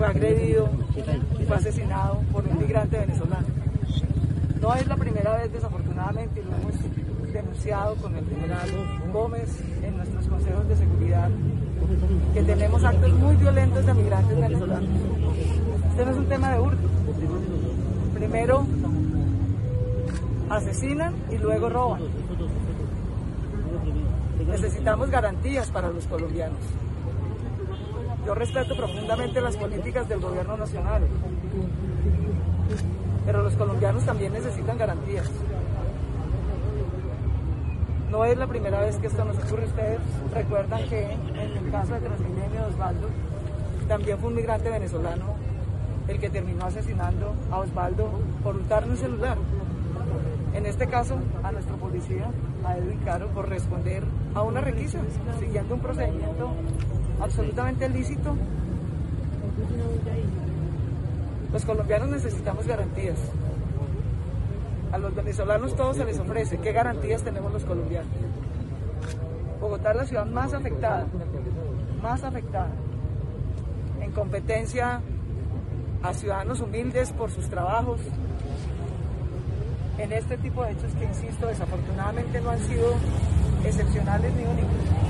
fue agredido y fue asesinado por un migrante venezolano. No es la primera vez, desafortunadamente, y lo hemos denunciado con el general Gómez en nuestros consejos de seguridad, que tenemos actos muy violentos de migrantes venezolanos. Este no es un tema de hurto. Primero asesinan y luego roban. Necesitamos garantías para los colombianos. Yo respeto profundamente las políticas del gobierno nacional, pero los colombianos también necesitan garantías. No es la primera vez que esto nos ocurre. Ustedes recuerdan que en el caso de Transmilenio Osvaldo, también fue un migrante venezolano el que terminó asesinando a Osvaldo por hurtarle un celular. En este caso, a nuestro policía, a Edwin Caro, por responder a una requisa, siguiendo un procedimiento absolutamente lícito. Los colombianos necesitamos garantías. A los venezolanos todo se les ofrece. ¿Qué garantías tenemos los colombianos? Bogotá es la ciudad más afectada, más afectada en competencia a ciudadanos humildes por sus trabajos, en este tipo de hechos que, insisto, desafortunadamente no han sido excepcionales ni únicos.